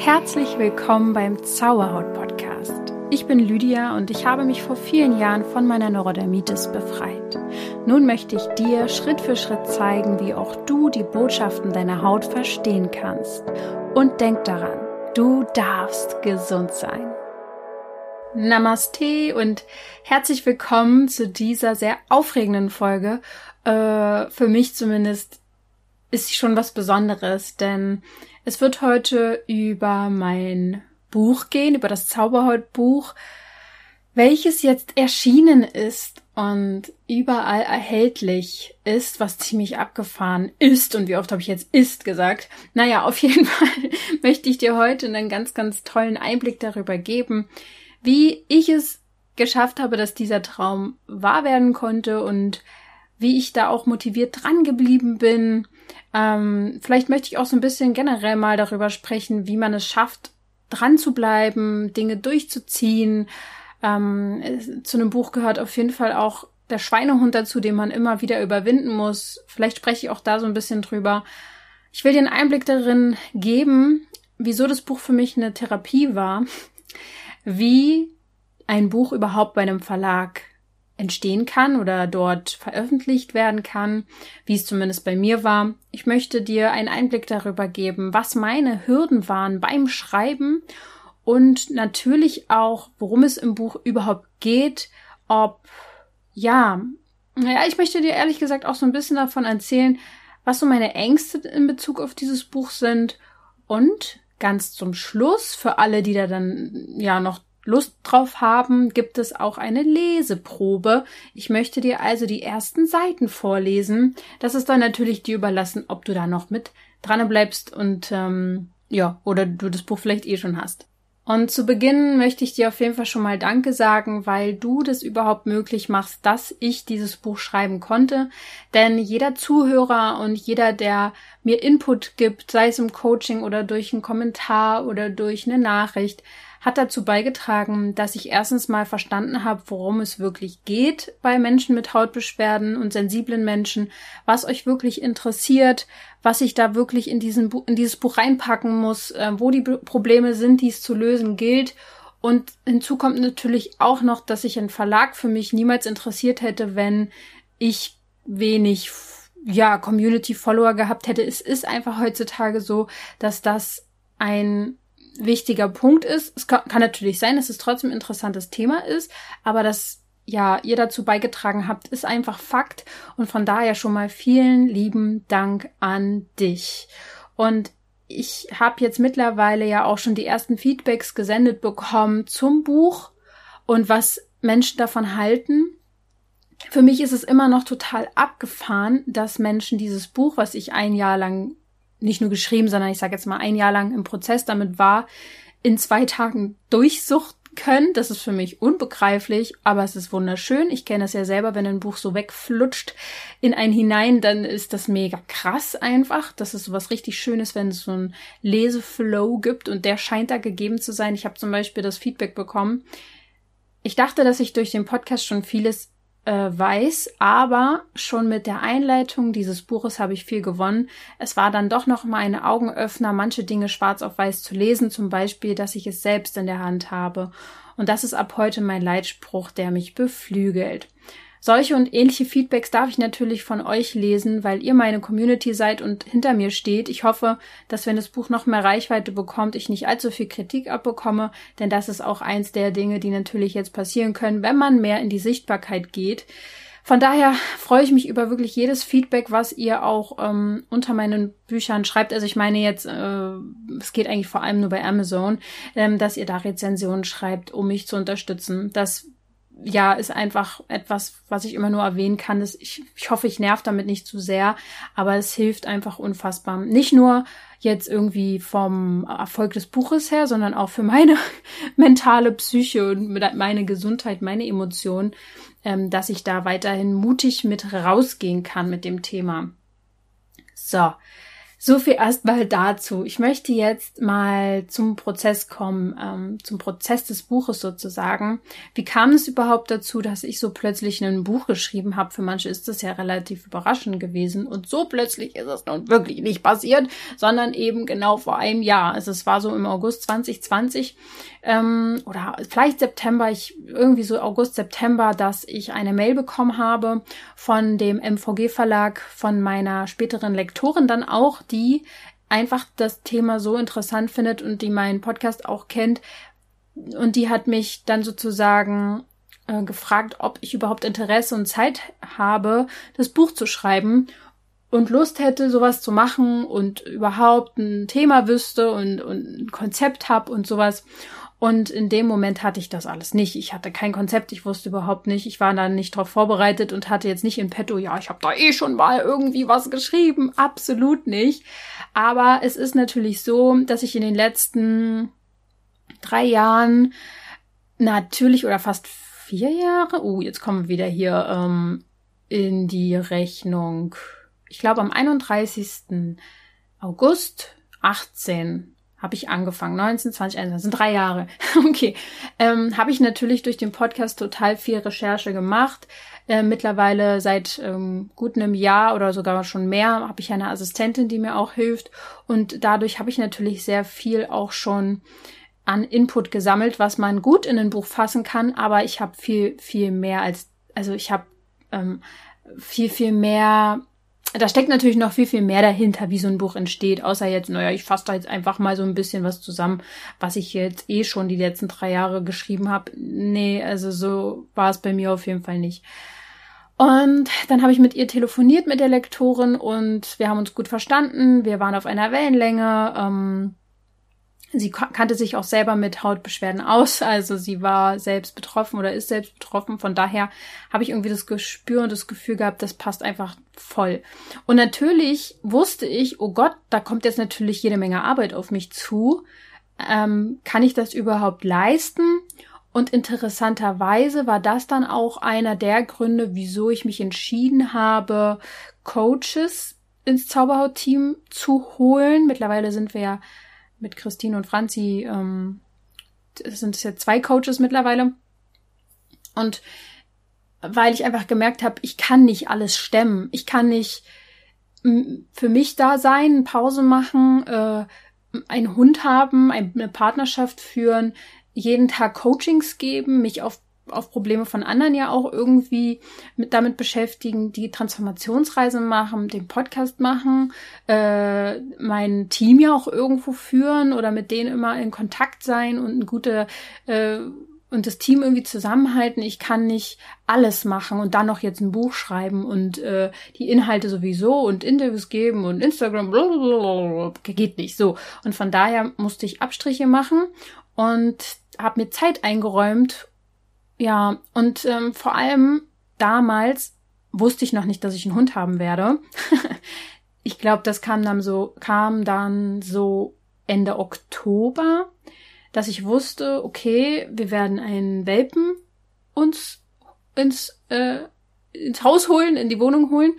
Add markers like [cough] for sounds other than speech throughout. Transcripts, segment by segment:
herzlich willkommen beim Zauberhaut Podcast. Ich bin Lydia und ich habe mich vor vielen Jahren von meiner Neurodermitis befreit. Nun möchte ich dir Schritt für Schritt zeigen, wie auch du die Botschaften deiner Haut verstehen kannst. Und denk daran, du darfst gesund sein. Namaste und herzlich willkommen zu dieser sehr aufregenden Folge. Äh, für mich zumindest ist sie schon was Besonderes, denn es wird heute über mein Buch gehen, über das Zauberhautbuch, welches jetzt erschienen ist und überall erhältlich ist, was ziemlich abgefahren ist. Und wie oft habe ich jetzt ist gesagt? Naja, auf jeden [laughs] Fall möchte ich dir heute einen ganz, ganz tollen Einblick darüber geben, wie ich es geschafft habe, dass dieser Traum wahr werden konnte und wie ich da auch motiviert dran geblieben bin. Ähm, vielleicht möchte ich auch so ein bisschen generell mal darüber sprechen, wie man es schafft, dran zu bleiben, Dinge durchzuziehen. Ähm, zu einem Buch gehört auf jeden Fall auch der Schweinehund dazu, den man immer wieder überwinden muss. Vielleicht spreche ich auch da so ein bisschen drüber. Ich will dir einen Einblick darin geben, wieso das Buch für mich eine Therapie war, wie ein Buch überhaupt bei einem Verlag entstehen kann oder dort veröffentlicht werden kann, wie es zumindest bei mir war. Ich möchte dir einen Einblick darüber geben, was meine Hürden waren beim Schreiben und natürlich auch, worum es im Buch überhaupt geht, ob, ja, naja, ich möchte dir ehrlich gesagt auch so ein bisschen davon erzählen, was so meine Ängste in Bezug auf dieses Buch sind und ganz zum Schluss für alle, die da dann ja noch Lust drauf haben, gibt es auch eine Leseprobe. Ich möchte dir also die ersten Seiten vorlesen. Das ist dann natürlich dir überlassen, ob du da noch mit dran bleibst und ähm, ja, oder du das Buch vielleicht eh schon hast. Und zu Beginn möchte ich dir auf jeden Fall schon mal Danke sagen, weil du das überhaupt möglich machst, dass ich dieses Buch schreiben konnte. Denn jeder Zuhörer und jeder, der mir Input gibt, sei es im Coaching oder durch einen Kommentar oder durch eine Nachricht, hat dazu beigetragen, dass ich erstens mal verstanden habe, worum es wirklich geht bei Menschen mit Hautbeschwerden und sensiblen Menschen, was euch wirklich interessiert, was ich da wirklich in, diesen, in dieses Buch reinpacken muss, äh, wo die Probleme sind, die es zu lösen gilt. Und hinzu kommt natürlich auch noch, dass sich ein Verlag für mich niemals interessiert hätte, wenn ich wenig ja, Community-Follower gehabt hätte. Es ist einfach heutzutage so, dass das ein wichtiger Punkt ist. Es kann, natürlich sein, dass es trotzdem ein interessantes Thema ist, aber dass ja ihr dazu beigetragen habt, ist einfach Fakt. Und von daher schon mal vielen lieben Dank an dich. Und ich habe jetzt mittlerweile ja auch schon die ersten Feedbacks gesendet bekommen zum Buch und was Menschen davon halten. Für mich ist es immer noch total abgefahren, dass Menschen dieses Buch, was ich ein Jahr lang nicht nur geschrieben, sondern ich sage jetzt mal ein Jahr lang im Prozess damit war, in zwei Tagen durchsuchten können. Das ist für mich unbegreiflich, aber es ist wunderschön. Ich kenne das ja selber, wenn ein Buch so wegflutscht in einen hinein, dann ist das mega krass einfach. Das ist so was richtig Schönes, wenn es so einen Leseflow gibt und der scheint da gegeben zu sein. Ich habe zum Beispiel das Feedback bekommen. Ich dachte, dass ich durch den Podcast schon vieles äh, weiß, aber schon mit der Einleitung dieses Buches habe ich viel gewonnen. Es war dann doch noch mal eine Augenöffner, manche Dinge schwarz auf weiß zu lesen, zum Beispiel, dass ich es selbst in der Hand habe. Und das ist ab heute mein Leitspruch, der mich beflügelt. Solche und ähnliche Feedbacks darf ich natürlich von euch lesen, weil ihr meine Community seid und hinter mir steht. Ich hoffe, dass wenn das Buch noch mehr Reichweite bekommt, ich nicht allzu viel Kritik abbekomme, denn das ist auch eins der Dinge, die natürlich jetzt passieren können, wenn man mehr in die Sichtbarkeit geht. Von daher freue ich mich über wirklich jedes Feedback, was ihr auch ähm, unter meinen Büchern schreibt. Also ich meine jetzt, äh, es geht eigentlich vor allem nur bei Amazon, ähm, dass ihr da Rezensionen schreibt, um mich zu unterstützen. Das ja, ist einfach etwas, was ich immer nur erwähnen kann. Das, ich, ich hoffe, ich nerv damit nicht zu sehr, aber es hilft einfach unfassbar. Nicht nur jetzt irgendwie vom Erfolg des Buches her, sondern auch für meine [laughs] mentale Psyche und meine Gesundheit, meine Emotionen, ähm, dass ich da weiterhin mutig mit rausgehen kann mit dem Thema. So, So viel erstmal dazu. Ich möchte jetzt mal zum Prozess kommen, ähm, zum Prozess des Buches sozusagen. Wie kam es überhaupt dazu, dass ich so plötzlich ein Buch geschrieben habe? Für manche ist das ja relativ überraschend gewesen. Und so plötzlich ist es nun wirklich nicht passiert, sondern eben genau vor einem Jahr. Also es war so im August 2020 ähm, oder vielleicht September, ich irgendwie so August, September, dass ich eine Mail bekommen habe von dem MVG-Verlag, von meiner späteren Lektorin dann auch, die einfach das Thema so interessant findet und die meinen Podcast auch kennt. Und die hat mich dann sozusagen äh, gefragt, ob ich überhaupt Interesse und Zeit habe, das Buch zu schreiben und Lust hätte, sowas zu machen und überhaupt ein Thema wüsste und, und ein Konzept habe und sowas. Und in dem Moment hatte ich das alles nicht. Ich hatte kein Konzept, ich wusste überhaupt nicht, ich war da nicht drauf vorbereitet und hatte jetzt nicht in petto, ja, ich habe da eh schon mal irgendwie was geschrieben. Absolut nicht. Aber es ist natürlich so, dass ich in den letzten drei Jahren natürlich oder fast vier Jahre, oh, jetzt kommen wir wieder hier ähm, in die Rechnung. Ich glaube am 31. August 18 habe ich angefangen. 19, 20, 21, das sind drei Jahre. [laughs] okay. Ähm, habe ich natürlich durch den Podcast total viel Recherche gemacht. Äh, mittlerweile seit ähm, gut einem Jahr oder sogar schon mehr habe ich eine Assistentin, die mir auch hilft. Und dadurch habe ich natürlich sehr viel auch schon an Input gesammelt, was man gut in ein Buch fassen kann. Aber ich habe viel, viel mehr als, also ich habe ähm, viel, viel mehr da steckt natürlich noch viel, viel mehr dahinter, wie so ein Buch entsteht, außer jetzt, naja, ich fasse da jetzt einfach mal so ein bisschen was zusammen, was ich jetzt eh schon die letzten drei Jahre geschrieben habe. Nee, also so war es bei mir auf jeden Fall nicht. Und dann habe ich mit ihr telefoniert, mit der Lektorin, und wir haben uns gut verstanden. Wir waren auf einer Wellenlänge. Ähm, Sie kannte sich auch selber mit Hautbeschwerden aus, [laughs] also sie war selbst betroffen oder ist selbst betroffen. Von daher habe ich irgendwie das Gespür und das Gefühl gehabt, das passt einfach voll. Und natürlich wusste ich, oh Gott, da kommt jetzt natürlich jede Menge Arbeit auf mich zu. Ähm, kann ich das überhaupt leisten? Und interessanterweise war das dann auch einer der Gründe, wieso ich mich entschieden habe, Coaches ins Zauberhaut-Team zu holen. Mittlerweile sind wir ja mit Christine und Franzi, ähm, sind es ja zwei Coaches mittlerweile. Und weil ich einfach gemerkt habe, ich kann nicht alles stemmen. Ich kann nicht für mich da sein, Pause machen, äh, einen Hund haben, eine Partnerschaft führen, jeden Tag Coachings geben, mich auf auf Probleme von anderen ja auch irgendwie mit damit beschäftigen, die Transformationsreise machen, den Podcast machen, äh, mein Team ja auch irgendwo führen oder mit denen immer in Kontakt sein und ein gute äh, und das Team irgendwie zusammenhalten. Ich kann nicht alles machen und dann noch jetzt ein Buch schreiben und äh, die Inhalte sowieso und Interviews geben und Instagram blablabla. geht nicht so. Und von daher musste ich Abstriche machen und habe mir Zeit eingeräumt, ja, und ähm, vor allem damals wusste ich noch nicht, dass ich einen Hund haben werde. [laughs] ich glaube, das kam dann so, kam dann so Ende Oktober, dass ich wusste, okay, wir werden einen Welpen uns ins, äh, ins Haus holen, in die Wohnung holen.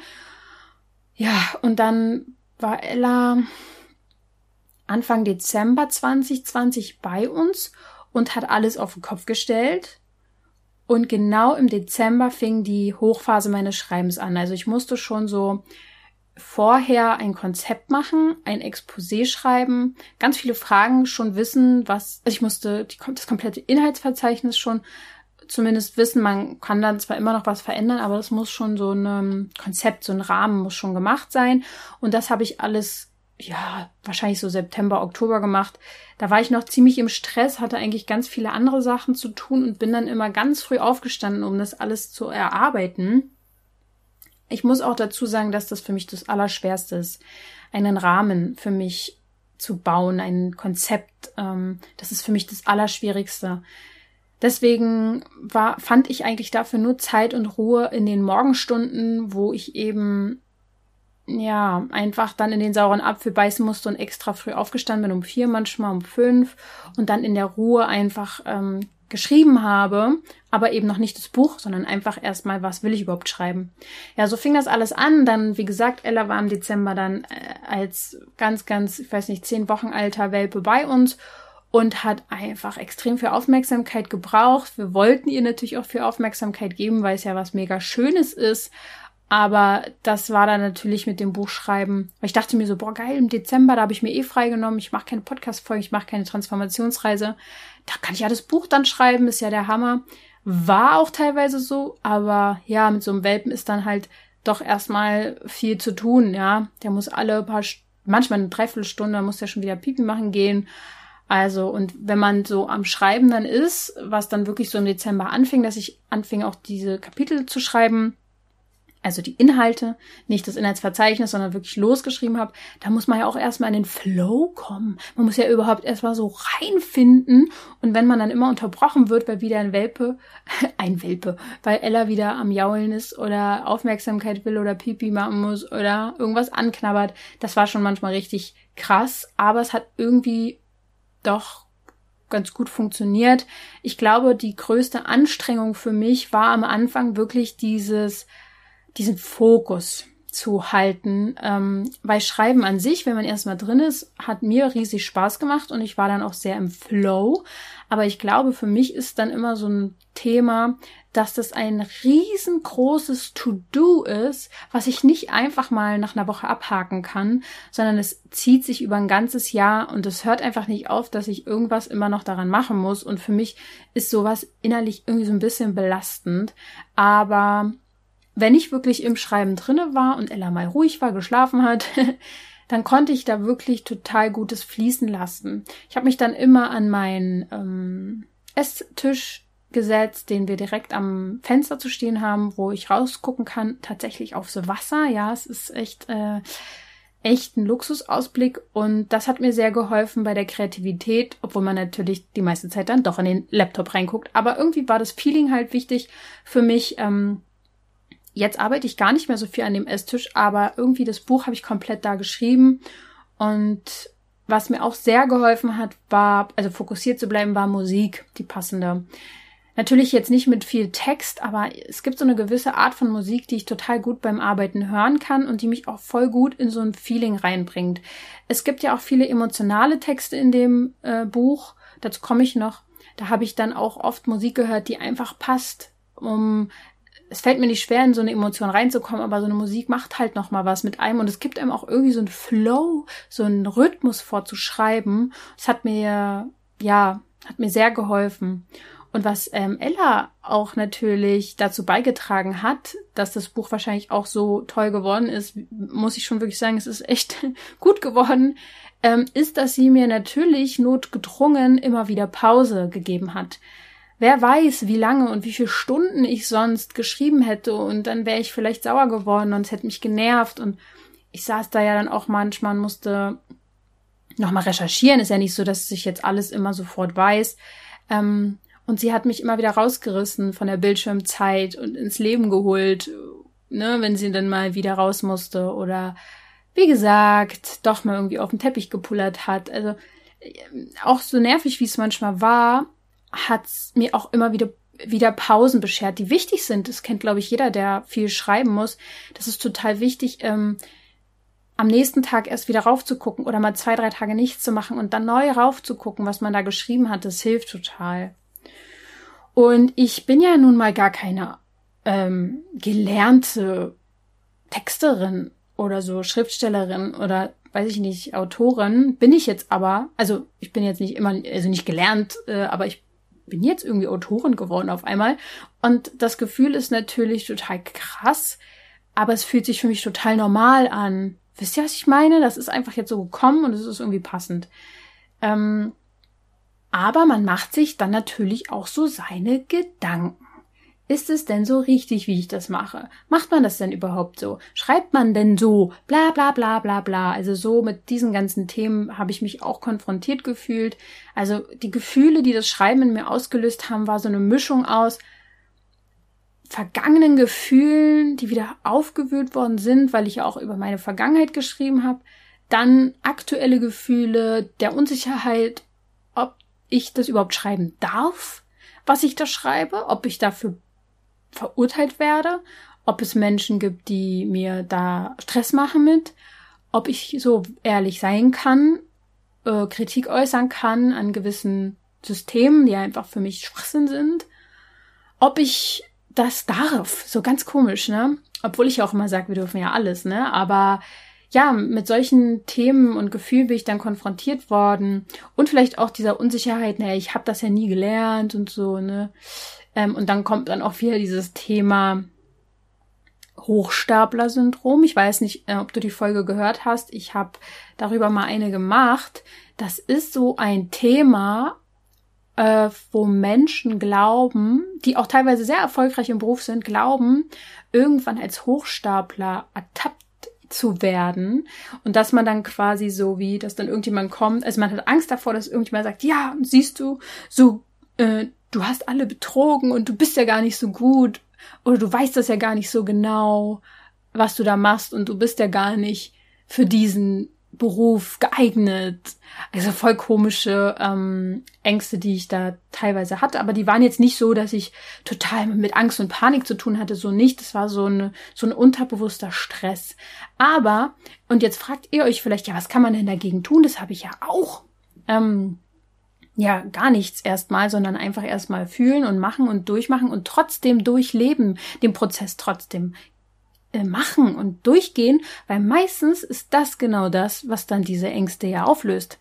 Ja, und dann war Ella Anfang Dezember 2020 bei uns und hat alles auf den Kopf gestellt. Und genau im Dezember fing die Hochphase meines Schreibens an. Also ich musste schon so vorher ein Konzept machen, ein Exposé schreiben, ganz viele Fragen schon wissen, was, also ich musste die, das komplette Inhaltsverzeichnis schon zumindest wissen. Man kann dann zwar immer noch was verändern, aber das muss schon so ein Konzept, so ein Rahmen muss schon gemacht sein. Und das habe ich alles ja, wahrscheinlich so September, Oktober gemacht. Da war ich noch ziemlich im Stress, hatte eigentlich ganz viele andere Sachen zu tun und bin dann immer ganz früh aufgestanden, um das alles zu erarbeiten. Ich muss auch dazu sagen, dass das für mich das Allerschwerste ist, einen Rahmen für mich zu bauen, ein Konzept. Ähm, das ist für mich das Allerschwierigste. Deswegen war, fand ich eigentlich dafür nur Zeit und Ruhe in den Morgenstunden, wo ich eben ja, einfach dann in den sauren Apfel beißen musste und extra früh aufgestanden bin, um vier, manchmal um fünf und dann in der Ruhe einfach ähm, geschrieben habe, aber eben noch nicht das Buch, sondern einfach erstmal, was will ich überhaupt schreiben. Ja, so fing das alles an. Dann, wie gesagt, Ella war im Dezember dann äh, als ganz, ganz, ich weiß nicht, zehn Wochen alter Welpe bei uns und hat einfach extrem viel Aufmerksamkeit gebraucht. Wir wollten ihr natürlich auch viel Aufmerksamkeit geben, weil es ja was mega Schönes ist. Aber das war dann natürlich mit dem Buchschreiben, ich dachte mir so, boah, geil, im Dezember, da habe ich mir eh freigenommen, ich mache keine Podcast-Folge, ich mache keine Transformationsreise. Da kann ich ja das Buch dann schreiben, ist ja der Hammer. War auch teilweise so, aber ja, mit so einem Welpen ist dann halt doch erstmal viel zu tun, ja. Der muss alle paar, manchmal eine Dreiviertelstunde, muss der schon wieder Pipi machen gehen. Also, und wenn man so am Schreiben dann ist, was dann wirklich so im Dezember anfing, dass ich anfing auch diese Kapitel zu schreiben, also die Inhalte, nicht das Inhaltsverzeichnis, sondern wirklich losgeschrieben habe, da muss man ja auch erstmal in den Flow kommen. Man muss ja überhaupt erstmal so reinfinden. Und wenn man dann immer unterbrochen wird, weil wieder ein Welpe, [laughs] ein Welpe, weil Ella wieder am Jaulen ist oder Aufmerksamkeit will oder Pipi machen muss oder irgendwas anknabbert, das war schon manchmal richtig krass. Aber es hat irgendwie doch ganz gut funktioniert. Ich glaube, die größte Anstrengung für mich war am Anfang wirklich dieses, diesen Fokus zu halten, ähm, weil Schreiben an sich, wenn man erstmal drin ist, hat mir riesig Spaß gemacht und ich war dann auch sehr im Flow. Aber ich glaube, für mich ist dann immer so ein Thema, dass das ein riesengroßes To-Do ist, was ich nicht einfach mal nach einer Woche abhaken kann, sondern es zieht sich über ein ganzes Jahr und es hört einfach nicht auf, dass ich irgendwas immer noch daran machen muss. Und für mich ist sowas innerlich irgendwie so ein bisschen belastend. Aber wenn ich wirklich im Schreiben drinne war und Ella mal ruhig war, geschlafen hat, [laughs] dann konnte ich da wirklich total gutes fließen lassen. Ich habe mich dann immer an meinen ähm, Esstisch gesetzt, den wir direkt am Fenster zu stehen haben, wo ich rausgucken kann, tatsächlich aufs Wasser. Ja, es ist echt, äh, echt ein Luxusausblick und das hat mir sehr geholfen bei der Kreativität, obwohl man natürlich die meiste Zeit dann doch in den Laptop reinguckt. Aber irgendwie war das Feeling halt wichtig für mich, ähm, jetzt arbeite ich gar nicht mehr so viel an dem Esstisch, aber irgendwie das Buch habe ich komplett da geschrieben. Und was mir auch sehr geholfen hat, war, also fokussiert zu bleiben, war Musik, die passende. Natürlich jetzt nicht mit viel Text, aber es gibt so eine gewisse Art von Musik, die ich total gut beim Arbeiten hören kann und die mich auch voll gut in so ein Feeling reinbringt. Es gibt ja auch viele emotionale Texte in dem äh, Buch, dazu komme ich noch. Da habe ich dann auch oft Musik gehört, die einfach passt, um es fällt mir nicht schwer, in so eine Emotion reinzukommen, aber so eine Musik macht halt noch mal was mit einem und es gibt einem auch irgendwie so einen Flow, so einen Rhythmus vorzuschreiben. Es hat mir, ja, hat mir sehr geholfen. Und was ähm, Ella auch natürlich dazu beigetragen hat, dass das Buch wahrscheinlich auch so toll geworden ist, muss ich schon wirklich sagen, es ist echt [laughs] gut geworden, ähm, ist, dass sie mir natürlich notgedrungen immer wieder Pause gegeben hat. Wer weiß, wie lange und wie viele Stunden ich sonst geschrieben hätte und dann wäre ich vielleicht sauer geworden und es hätte mich genervt und ich saß da ja dann auch manchmal und musste nochmal recherchieren. Ist ja nicht so, dass ich jetzt alles immer sofort weiß. Ähm, und sie hat mich immer wieder rausgerissen von der Bildschirmzeit und ins Leben geholt, ne, wenn sie dann mal wieder raus musste oder wie gesagt, doch mal irgendwie auf den Teppich gepullert hat. Also auch so nervig, wie es manchmal war, hat mir auch immer wieder wieder Pausen beschert, die wichtig sind. Das kennt, glaube ich, jeder, der viel schreiben muss. Das ist total wichtig, ähm, am nächsten Tag erst wieder raufzugucken oder mal zwei, drei Tage nichts zu machen und dann neu raufzugucken, was man da geschrieben hat. Das hilft total. Und ich bin ja nun mal gar keine ähm, gelernte Texterin oder so, Schriftstellerin oder weiß ich nicht, Autorin. Bin ich jetzt aber, also ich bin jetzt nicht immer, also nicht gelernt, äh, aber ich bin jetzt irgendwie Autorin geworden auf einmal. Und das Gefühl ist natürlich total krass, aber es fühlt sich für mich total normal an. Wisst ihr, was ich meine? Das ist einfach jetzt so gekommen und es ist irgendwie passend. Ähm, aber man macht sich dann natürlich auch so seine Gedanken. Ist es denn so richtig, wie ich das mache? Macht man das denn überhaupt so? Schreibt man denn so? Bla bla bla bla bla. Also so mit diesen ganzen Themen habe ich mich auch konfrontiert gefühlt. Also die Gefühle, die das Schreiben in mir ausgelöst haben, war so eine Mischung aus vergangenen Gefühlen, die wieder aufgewühlt worden sind, weil ich ja auch über meine Vergangenheit geschrieben habe. Dann aktuelle Gefühle der Unsicherheit, ob ich das überhaupt schreiben darf was ich da schreibe, ob ich dafür verurteilt werde, ob es Menschen gibt, die mir da Stress machen mit, ob ich so ehrlich sein kann, äh, Kritik äußern kann an gewissen Systemen, die einfach für mich Schwachsinn sind, ob ich das darf. So ganz komisch, ne? Obwohl ich auch immer sage, wir dürfen ja alles, ne? Aber ja, mit solchen Themen und Gefühlen bin ich dann konfrontiert worden. Und vielleicht auch dieser Unsicherheit, naja, ich habe das ja nie gelernt und so, ne? Ähm, und dann kommt dann auch wieder dieses Thema Hochstapler-Syndrom. Ich weiß nicht, äh, ob du die Folge gehört hast. Ich habe darüber mal eine gemacht. Das ist so ein Thema, äh, wo Menschen glauben, die auch teilweise sehr erfolgreich im Beruf sind, glauben, irgendwann als Hochstapler ertappt zu werden und dass man dann quasi so wie, dass dann irgendjemand kommt, also man hat Angst davor, dass irgendjemand sagt, ja, siehst du, so, äh, du hast alle betrogen und du bist ja gar nicht so gut oder du weißt das ja gar nicht so genau, was du da machst und du bist ja gar nicht für diesen Beruf geeignet. Also voll komische ähm, Ängste, die ich da teilweise hatte. Aber die waren jetzt nicht so, dass ich total mit Angst und Panik zu tun hatte. So nicht. Das war so, eine, so ein unterbewusster Stress. Aber, und jetzt fragt ihr euch vielleicht, ja, was kann man denn dagegen tun? Das habe ich ja auch. Ähm, ja, gar nichts erstmal, sondern einfach erstmal fühlen und machen und durchmachen und trotzdem durchleben, den Prozess trotzdem äh, machen und durchgehen, weil meistens ist das genau das, was dann diese Ängste ja auflöst,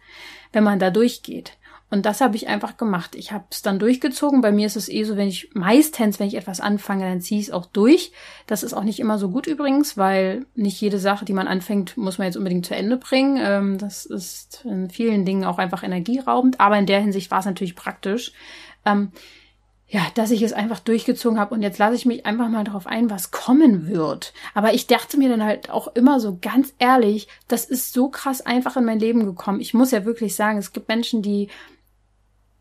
wenn man da durchgeht. Und das habe ich einfach gemacht. Ich habe es dann durchgezogen. Bei mir ist es eh so, wenn ich meistens, wenn ich etwas anfange, dann ziehe ich es auch durch. Das ist auch nicht immer so gut übrigens, weil nicht jede Sache, die man anfängt, muss man jetzt unbedingt zu Ende bringen. Ähm, das ist in vielen Dingen auch einfach energieraubend. Aber in der Hinsicht war es natürlich praktisch. Ähm, ja, dass ich es einfach durchgezogen habe und jetzt lasse ich mich einfach mal darauf ein, was kommen wird. Aber ich dachte mir dann halt auch immer so ganz ehrlich, das ist so krass einfach in mein Leben gekommen. Ich muss ja wirklich sagen, es gibt Menschen, die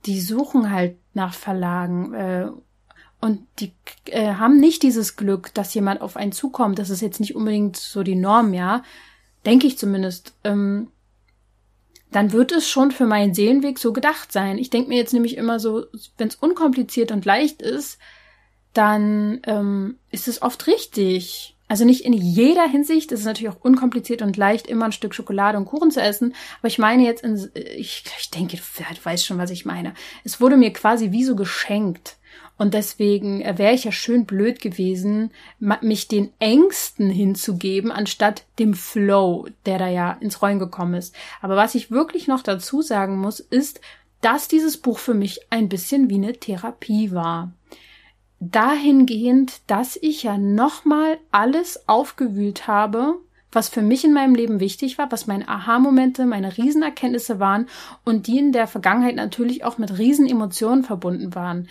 die suchen halt nach Verlagen äh, und die äh, haben nicht dieses Glück, dass jemand auf einen zukommt. Das ist jetzt nicht unbedingt so die Norm, ja, denke ich zumindest. Ähm, dann wird es schon für meinen Seelenweg so gedacht sein. Ich denke mir jetzt nämlich immer so, wenn es unkompliziert und leicht ist, dann ähm, ist es oft richtig. Also nicht in jeder Hinsicht. Es ist natürlich auch unkompliziert und leicht, immer ein Stück Schokolade und Kuchen zu essen. Aber ich meine jetzt, in, ich, ich denke, du weißt schon, was ich meine. Es wurde mir quasi wie so geschenkt. Und deswegen äh, wäre ich ja schön blöd gewesen, mich den Ängsten hinzugeben, anstatt dem Flow, der da ja ins Rollen gekommen ist. Aber was ich wirklich noch dazu sagen muss, ist, dass dieses Buch für mich ein bisschen wie eine Therapie war dahingehend, dass ich ja nochmal alles aufgewühlt habe, was für mich in meinem Leben wichtig war, was meine Aha-Momente, meine Riesenerkenntnisse waren und die in der Vergangenheit natürlich auch mit Riesenemotionen verbunden waren.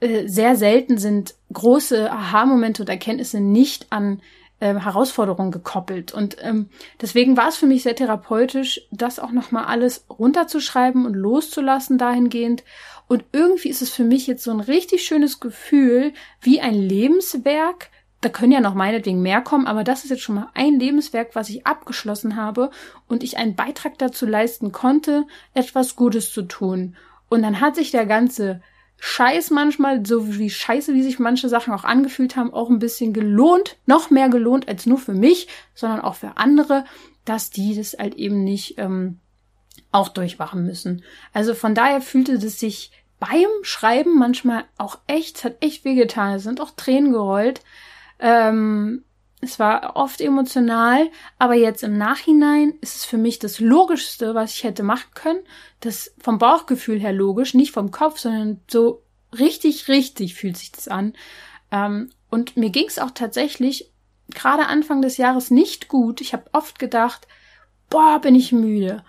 Äh, sehr selten sind große Aha-Momente und Erkenntnisse nicht an äh, Herausforderungen gekoppelt. Und ähm, deswegen war es für mich sehr therapeutisch, das auch nochmal alles runterzuschreiben und loszulassen dahingehend und irgendwie ist es für mich jetzt so ein richtig schönes Gefühl, wie ein Lebenswerk. Da können ja noch meinetwegen mehr kommen, aber das ist jetzt schon mal ein Lebenswerk, was ich abgeschlossen habe und ich einen Beitrag dazu leisten konnte, etwas Gutes zu tun. Und dann hat sich der ganze Scheiß manchmal, so wie scheiße, wie sich manche Sachen auch angefühlt haben, auch ein bisschen gelohnt, noch mehr gelohnt als nur für mich, sondern auch für andere, dass die das halt eben nicht ähm, auch durchwachen müssen. Also von daher fühlte es sich beim Schreiben manchmal auch echt, es hat echt wehgetan. Es sind auch Tränen gerollt. Ähm, es war oft emotional, aber jetzt im Nachhinein ist es für mich das Logischste, was ich hätte machen können. Das vom Bauchgefühl her logisch, nicht vom Kopf, sondern so richtig, richtig fühlt sich das an. Ähm, und mir ging es auch tatsächlich gerade Anfang des Jahres nicht gut. Ich habe oft gedacht, boah, bin ich müde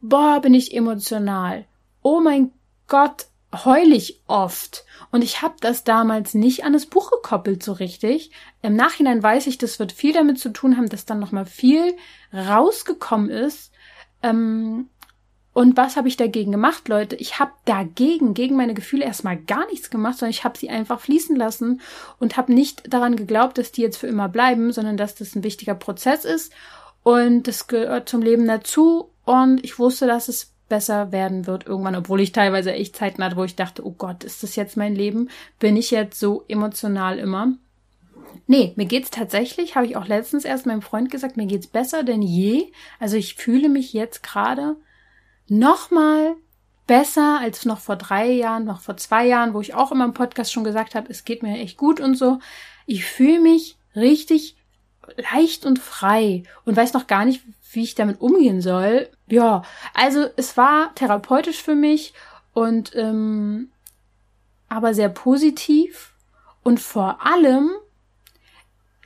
boah, bin ich emotional. Oh mein Gott, heul ich oft. Und ich habe das damals nicht an das Buch gekoppelt so richtig. Im Nachhinein weiß ich, das wird viel damit zu tun haben, dass dann nochmal viel rausgekommen ist. Ähm, und was habe ich dagegen gemacht, Leute? Ich habe dagegen, gegen meine Gefühle erstmal gar nichts gemacht, sondern ich habe sie einfach fließen lassen und habe nicht daran geglaubt, dass die jetzt für immer bleiben, sondern dass das ein wichtiger Prozess ist und das gehört zum Leben dazu und ich wusste, dass es besser werden wird irgendwann, obwohl ich teilweise echt Zeiten hatte, wo ich dachte, oh Gott, ist das jetzt mein Leben? Bin ich jetzt so emotional immer? Nee, mir geht's tatsächlich, habe ich auch letztens erst meinem Freund gesagt, mir geht's besser denn je. Also ich fühle mich jetzt gerade nochmal besser als noch vor drei Jahren, noch vor zwei Jahren, wo ich auch immer im Podcast schon gesagt habe, es geht mir echt gut und so. Ich fühle mich richtig leicht und frei und weiß noch gar nicht, wie ich damit umgehen soll. Ja, also es war therapeutisch für mich und ähm, aber sehr positiv und vor allem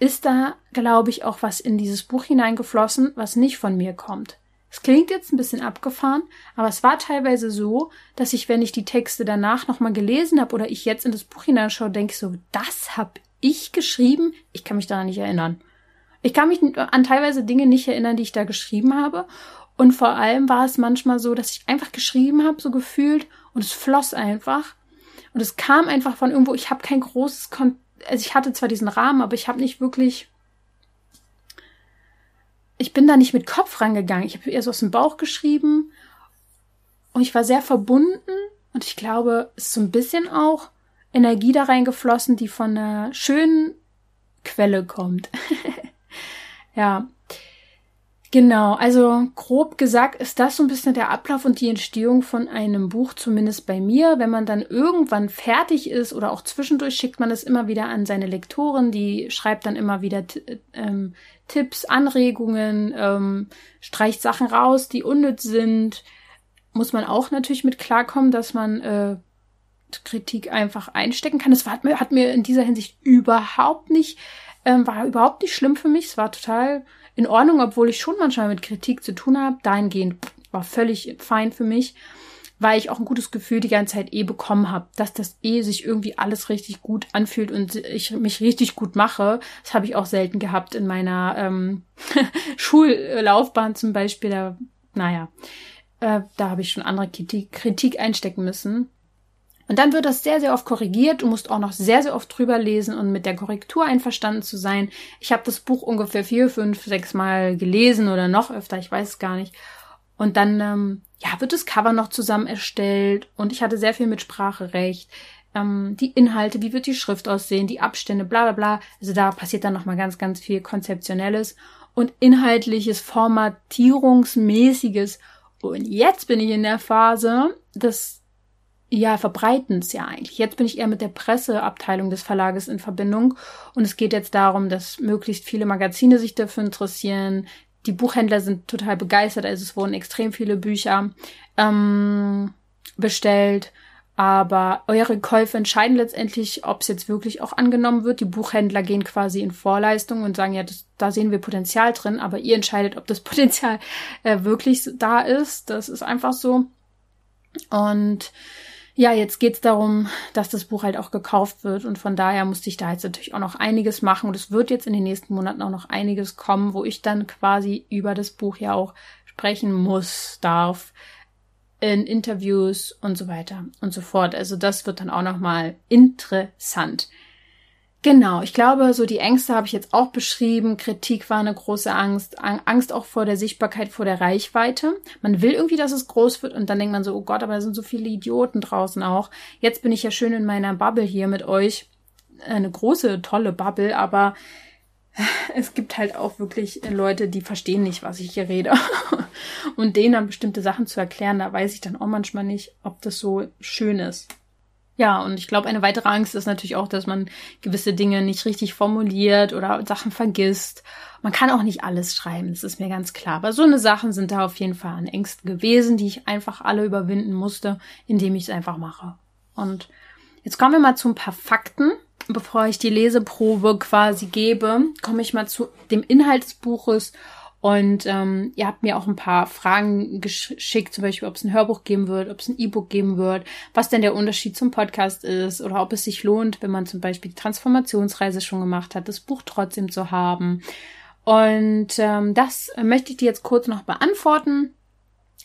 ist da, glaube ich, auch was in dieses Buch hineingeflossen, was nicht von mir kommt. Es klingt jetzt ein bisschen abgefahren, aber es war teilweise so, dass ich, wenn ich die Texte danach nochmal gelesen habe oder ich jetzt in das Buch hineinschaue, denke so, das habe ich geschrieben? Ich kann mich daran nicht erinnern. Ich kann mich an teilweise Dinge nicht erinnern, die ich da geschrieben habe. Und vor allem war es manchmal so, dass ich einfach geschrieben habe, so gefühlt, und es floss einfach. Und es kam einfach von irgendwo, ich habe kein großes Kon also ich hatte zwar diesen Rahmen, aber ich habe nicht wirklich, ich bin da nicht mit Kopf rangegangen. Ich habe eher so aus dem Bauch geschrieben und ich war sehr verbunden und ich glaube, es ist so ein bisschen auch Energie da reingeflossen, die von einer schönen Quelle kommt. [laughs] ja, Genau, also grob gesagt ist das so ein bisschen der Ablauf und die Entstehung von einem Buch, zumindest bei mir. Wenn man dann irgendwann fertig ist oder auch zwischendurch schickt man es immer wieder an seine Lektoren, die schreibt dann immer wieder ähm, Tipps, Anregungen, ähm, streicht Sachen raus, die unnütz sind. Muss man auch natürlich mit klarkommen, dass man äh, Kritik einfach einstecken kann. Das hat, mir, hat mir in dieser Hinsicht überhaupt nicht, ähm, war überhaupt nicht schlimm für mich. Es war total in Ordnung, obwohl ich schon manchmal mit Kritik zu tun habe. Dahingehend war völlig fein für mich, weil ich auch ein gutes Gefühl die ganze Zeit eh bekommen habe, dass das eh sich irgendwie alles richtig gut anfühlt und ich mich richtig gut mache. Das habe ich auch selten gehabt in meiner ähm, [laughs] Schullaufbahn zum Beispiel. Da, naja, äh, da habe ich schon andere Kritik, Kritik einstecken müssen. Und dann wird das sehr, sehr oft korrigiert. Du musst auch noch sehr, sehr oft drüber lesen und mit der Korrektur einverstanden zu sein. Ich habe das Buch ungefähr vier, fünf, sechs Mal gelesen oder noch öfter, ich weiß es gar nicht. Und dann ähm, ja, wird das Cover noch zusammen erstellt und ich hatte sehr viel mit Spracherecht. Ähm, die Inhalte, wie wird die Schrift aussehen, die Abstände, bla bla bla. Also da passiert dann nochmal ganz, ganz viel Konzeptionelles und inhaltliches, Formatierungsmäßiges. Und jetzt bin ich in der Phase, dass ja, verbreiten es ja eigentlich. Jetzt bin ich eher mit der Presseabteilung des Verlages in Verbindung und es geht jetzt darum, dass möglichst viele Magazine sich dafür interessieren. Die Buchhändler sind total begeistert, also es wurden extrem viele Bücher ähm, bestellt. Aber eure Käufe entscheiden letztendlich, ob es jetzt wirklich auch angenommen wird. Die Buchhändler gehen quasi in Vorleistung und sagen, ja, das, da sehen wir Potenzial drin, aber ihr entscheidet, ob das [laughs] Potenzial äh, wirklich da ist. Das ist einfach so. Und ja, jetzt geht's darum, dass das Buch halt auch gekauft wird und von daher musste ich da jetzt natürlich auch noch einiges machen und es wird jetzt in den nächsten Monaten auch noch einiges kommen, wo ich dann quasi über das Buch ja auch sprechen muss, darf, in Interviews und so weiter und so fort. Also das wird dann auch noch mal interessant. Genau, ich glaube, so die Ängste habe ich jetzt auch beschrieben. Kritik war eine große Angst. Angst auch vor der Sichtbarkeit, vor der Reichweite. Man will irgendwie, dass es groß wird und dann denkt man so, oh Gott, aber da sind so viele Idioten draußen auch. Jetzt bin ich ja schön in meiner Bubble hier mit euch. Eine große, tolle Bubble, aber [laughs] es gibt halt auch wirklich Leute, die verstehen nicht, was ich hier rede. [laughs] Und denen dann bestimmte Sachen zu erklären, da weiß ich dann auch manchmal nicht, ob das so schön ist. Ja, und ich glaube, eine weitere Angst ist natürlich auch, dass man gewisse Dinge nicht richtig formuliert oder Sachen vergisst. Man kann auch nicht alles schreiben, das ist mir ganz klar. Aber so eine Sachen sind da auf jeden Fall an Ängsten gewesen, die ich einfach alle überwinden musste, indem ich es einfach mache. Und jetzt kommen wir mal zu ein paar Fakten. Bevor ich die Leseprobe quasi gebe, komme ich mal zu dem Inhalt des Buches und ähm, ihr habt mir auch ein paar Fragen geschickt, zum Beispiel, ob es ein Hörbuch geben wird, ob es ein E-Book geben wird, was denn der Unterschied zum Podcast ist oder ob es sich lohnt, wenn man zum Beispiel die Transformationsreise schon gemacht hat, das Buch trotzdem zu haben. Und ähm, das möchte ich dir jetzt kurz noch beantworten.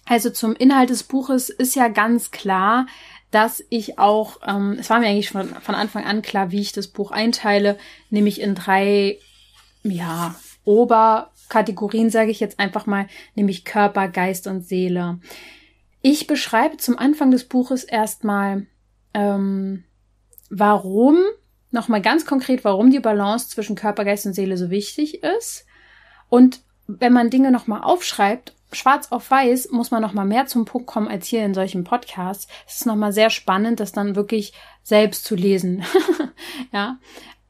Also zum Inhalt des Buches ist ja ganz klar, dass ich auch, ähm, es war mir eigentlich schon von Anfang an klar, wie ich das Buch einteile, nämlich in drei, ja, Ober Kategorien, sage ich jetzt einfach mal, nämlich Körper, Geist und Seele. Ich beschreibe zum Anfang des Buches erstmal, ähm, warum, nochmal ganz konkret, warum die Balance zwischen Körper, Geist und Seele so wichtig ist. Und wenn man Dinge nochmal aufschreibt, schwarz auf weiß, muss man nochmal mehr zum Punkt kommen als hier in solchen Podcasts. Es ist nochmal sehr spannend, das dann wirklich selbst zu lesen. [laughs] ja.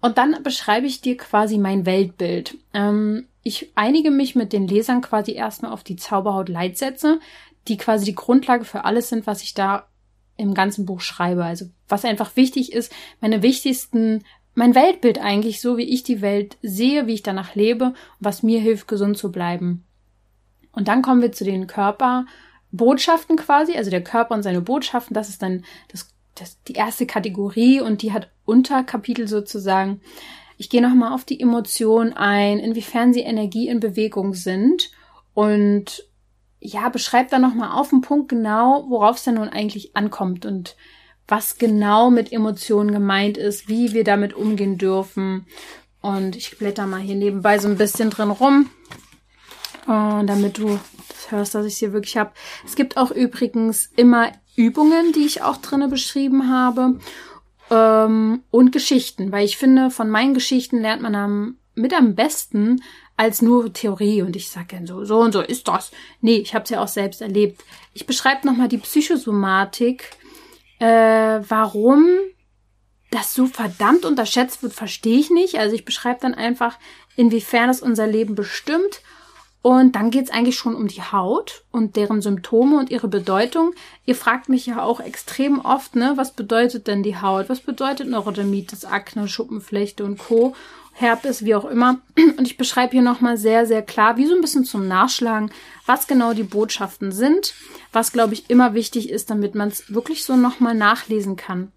Und dann beschreibe ich dir quasi mein Weltbild. Ähm, ich einige mich mit den Lesern quasi erstmal auf die Zauberhaut-Leitsätze, die quasi die Grundlage für alles sind, was ich da im ganzen Buch schreibe. Also was einfach wichtig ist, meine wichtigsten, mein Weltbild eigentlich, so wie ich die Welt sehe, wie ich danach lebe, was mir hilft, gesund zu bleiben. Und dann kommen wir zu den Körperbotschaften quasi, also der Körper und seine Botschaften. Das ist dann das, das, die erste Kategorie und die hat Unterkapitel sozusagen. Ich gehe nochmal auf die Emotionen ein, inwiefern sie Energie in Bewegung sind und ja, beschreibt dann nochmal auf den Punkt genau, worauf es denn nun eigentlich ankommt und was genau mit Emotionen gemeint ist, wie wir damit umgehen dürfen. Und ich blätter mal hier nebenbei so ein bisschen drin rum, äh, damit du das hörst, dass ich hier wirklich habe. Es gibt auch übrigens immer Übungen, die ich auch drinne beschrieben habe ähm, und Geschichten, weil ich finde, von meinen Geschichten lernt man am, mit am besten als nur Theorie und ich sage dann so, so und so ist das. Nee, ich habe es ja auch selbst erlebt. Ich beschreibe nochmal die Psychosomatik, äh, warum das so verdammt unterschätzt wird, verstehe ich nicht. Also ich beschreibe dann einfach, inwiefern es unser Leben bestimmt. Und dann geht's eigentlich schon um die Haut und deren Symptome und ihre Bedeutung. Ihr fragt mich ja auch extrem oft, ne, was bedeutet denn die Haut? Was bedeutet Neurodermitis, Akne, Schuppenflechte und Co. Herpes, wie auch immer. Und ich beschreibe hier nochmal sehr, sehr klar, wie so ein bisschen zum Nachschlagen, was genau die Botschaften sind, was, glaube ich, immer wichtig ist, damit man es wirklich so nochmal nachlesen kann.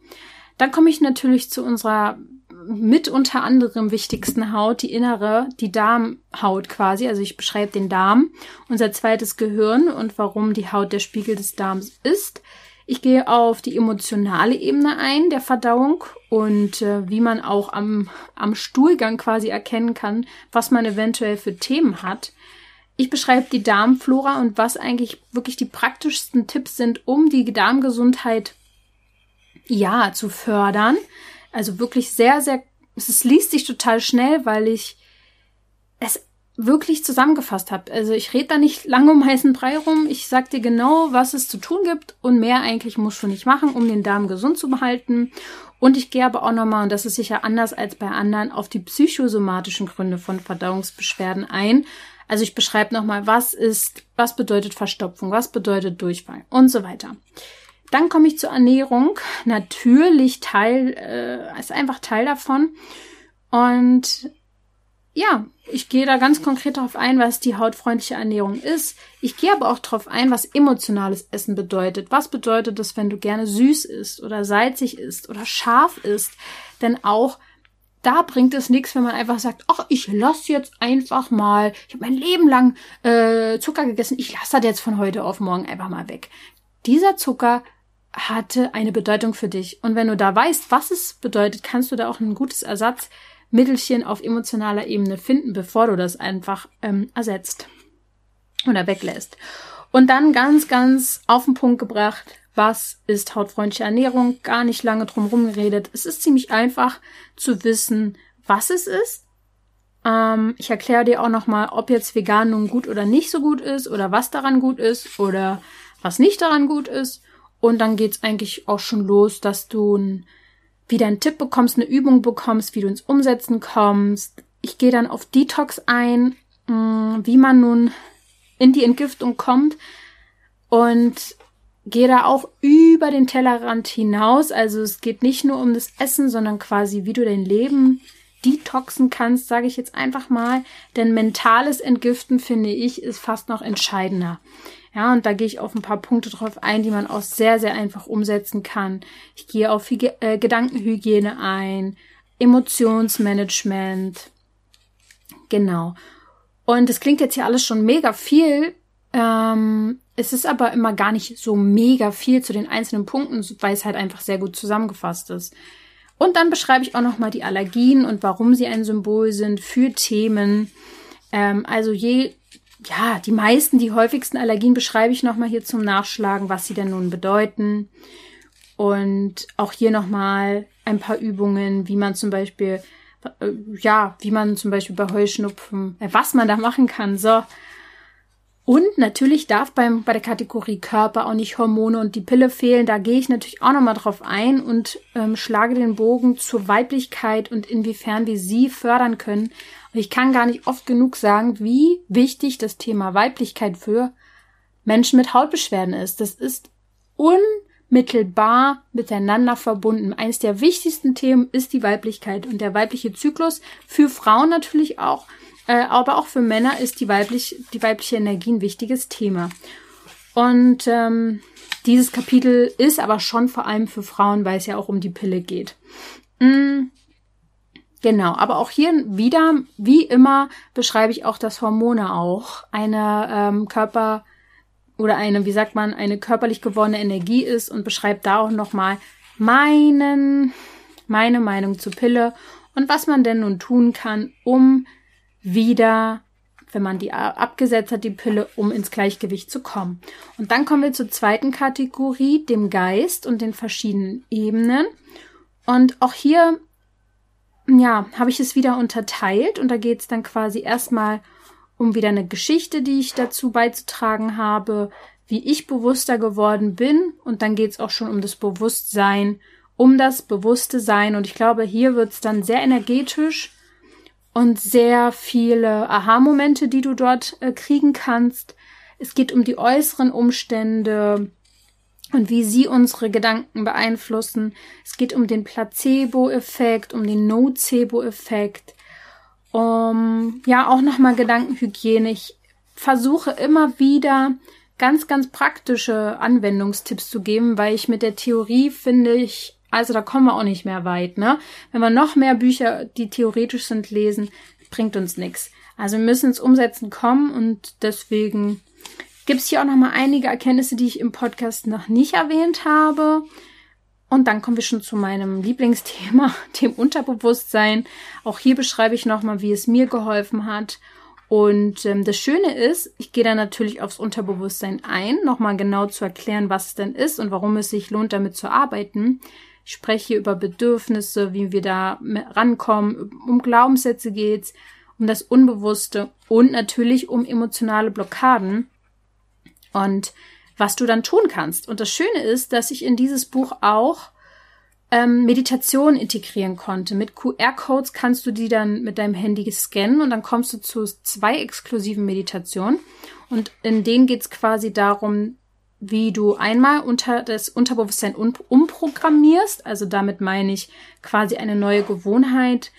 Dann komme ich natürlich zu unserer mit unter anderem wichtigsten Haut, die innere, die Darmhaut quasi. Also ich beschreibe den Darm, unser zweites Gehirn und warum die Haut der Spiegel des Darms ist. Ich gehe auf die emotionale Ebene ein, der Verdauung und äh, wie man auch am, am Stuhlgang quasi erkennen kann, was man eventuell für Themen hat. Ich beschreibe die Darmflora und was eigentlich wirklich die praktischsten Tipps sind, um die Darmgesundheit ja zu fördern. Also wirklich sehr, sehr, es liest sich total schnell, weil ich es wirklich zusammengefasst habe. Also ich rede da nicht lange um heißen Brei rum. Ich sag dir genau, was es zu tun gibt und mehr eigentlich musst du nicht machen, um den Darm gesund zu behalten. Und ich gehe aber auch nochmal, und das ist sicher anders als bei anderen, auf die psychosomatischen Gründe von Verdauungsbeschwerden ein. Also ich beschreibe nochmal, was ist, was bedeutet Verstopfung, was bedeutet Durchfall und so weiter. Dann komme ich zur Ernährung. Natürlich Teil, äh, ist einfach Teil davon. Und ja, ich gehe da ganz konkret darauf ein, was die hautfreundliche Ernährung ist. Ich gehe aber auch darauf ein, was emotionales Essen bedeutet. Was bedeutet es, wenn du gerne süß isst oder salzig isst oder scharf isst? Denn auch da bringt es nichts, wenn man einfach sagt, ach, ich lasse jetzt einfach mal, ich habe mein Leben lang äh, Zucker gegessen, ich lasse das jetzt von heute auf morgen einfach mal weg. Dieser Zucker hatte eine Bedeutung für dich. Und wenn du da weißt, was es bedeutet, kannst du da auch ein gutes Ersatz Mittelchen auf emotionaler Ebene finden, bevor du das einfach ähm, ersetzt oder weglässt. Und dann ganz, ganz auf den Punkt gebracht, was ist hautfreundliche Ernährung? Gar nicht lange drum rumgeredet. Es ist ziemlich einfach zu wissen, was es ist. Ähm, ich erkläre dir auch nochmal, ob jetzt vegan nun gut oder nicht so gut ist oder was daran gut ist oder was nicht daran gut ist. Und dann geht's eigentlich auch schon los, dass du ein wieder einen Tipp bekommst, eine Übung bekommst, wie du ins Umsetzen kommst. Ich gehe dann auf Detox ein, mm, wie man nun in die Entgiftung kommt und gehe da auch über den Tellerrand hinaus. Also es geht nicht nur um das Essen, sondern quasi, wie du dein Leben detoxen kannst, sage ich jetzt einfach mal. Denn mentales Entgiften, finde ich, ist fast noch entscheidender. Ja, und da gehe ich auf ein paar Punkte drauf ein, die man auch sehr, sehr einfach umsetzen kann. Ich gehe auf Hygi äh, Gedankenhygiene ein, Emotionsmanagement. Genau. Und es klingt jetzt hier alles schon mega viel. Ähm, es ist aber immer gar nicht so mega viel zu den einzelnen Punkten, weil es halt einfach sehr gut zusammengefasst ist. Und dann beschreibe ich auch nochmal die Allergien und warum sie ein Symbol sind für Themen. Ähm, also je ja, die meisten, die häufigsten Allergien beschreibe ich nochmal hier zum Nachschlagen, was sie denn nun bedeuten. Und auch hier nochmal ein paar Übungen, wie man zum Beispiel, äh, ja, wie man zum Beispiel bei Heuschnupfen, äh, was man da machen kann. So, und natürlich darf beim, bei der Kategorie Körper auch nicht Hormone und die Pille fehlen. Da gehe ich natürlich auch nochmal drauf ein und ähm, schlage den Bogen zur Weiblichkeit und inwiefern wir sie fördern können. Und ich kann gar nicht oft genug sagen, wie wichtig das Thema Weiblichkeit für Menschen mit Hautbeschwerden ist. Das ist unmittelbar miteinander verbunden. Eines der wichtigsten Themen ist die Weiblichkeit und der weibliche Zyklus. Für Frauen natürlich auch äh, aber auch für Männer ist die, weiblich, die weibliche Energie ein wichtiges Thema. Und ähm, dieses Kapitel ist aber schon vor allem für Frauen, weil es ja auch um die Pille geht. Mm, genau, aber auch hier wieder, wie immer, beschreibe ich auch, dass Hormone auch eine ähm, Körper oder eine, wie sagt man, eine körperlich gewordene Energie ist und beschreibt da auch nochmal meinen, meine Meinung zur Pille und was man denn nun tun kann, um wieder, wenn man die abgesetzt hat, die Pille, um ins Gleichgewicht zu kommen. Und dann kommen wir zur zweiten Kategorie, dem Geist und den verschiedenen Ebenen. Und auch hier, ja, habe ich es wieder unterteilt und da geht es dann quasi erstmal um wieder eine Geschichte, die ich dazu beizutragen habe, wie ich bewusster geworden bin. Und dann geht es auch schon um das Bewusstsein, um das bewusste Sein. Und ich glaube, hier wird es dann sehr energetisch und sehr viele Aha-Momente, die du dort äh, kriegen kannst. Es geht um die äußeren Umstände und wie sie unsere Gedanken beeinflussen. Es geht um den Placebo-Effekt, um den Nocebo-Effekt, um ja auch nochmal Gedankenhygiene. Ich versuche immer wieder ganz, ganz praktische Anwendungstipps zu geben, weil ich mit der Theorie finde ich also da kommen wir auch nicht mehr weit, ne? Wenn wir noch mehr Bücher, die theoretisch sind, lesen, bringt uns nichts. Also wir müssen ins Umsetzen kommen und deswegen gibt es hier auch noch mal einige Erkenntnisse, die ich im Podcast noch nicht erwähnt habe. Und dann kommen wir schon zu meinem Lieblingsthema, [laughs] dem Unterbewusstsein. Auch hier beschreibe ich noch mal, wie es mir geholfen hat. Und ähm, das Schöne ist, ich gehe da natürlich aufs Unterbewusstsein ein, nochmal genau zu erklären, was es denn ist und warum es sich lohnt, damit zu arbeiten. Ich spreche über Bedürfnisse, wie wir da rankommen. Um Glaubenssätze geht's, um das Unbewusste und natürlich um emotionale Blockaden und was du dann tun kannst. Und das Schöne ist, dass ich in dieses Buch auch ähm, Meditation integrieren konnte. Mit QR-Codes kannst du die dann mit deinem Handy scannen und dann kommst du zu zwei exklusiven Meditationen. Und in denen geht's quasi darum, wie du einmal unter das Unterbewusstsein umprogrammierst, also damit meine ich quasi eine neue Gewohnheit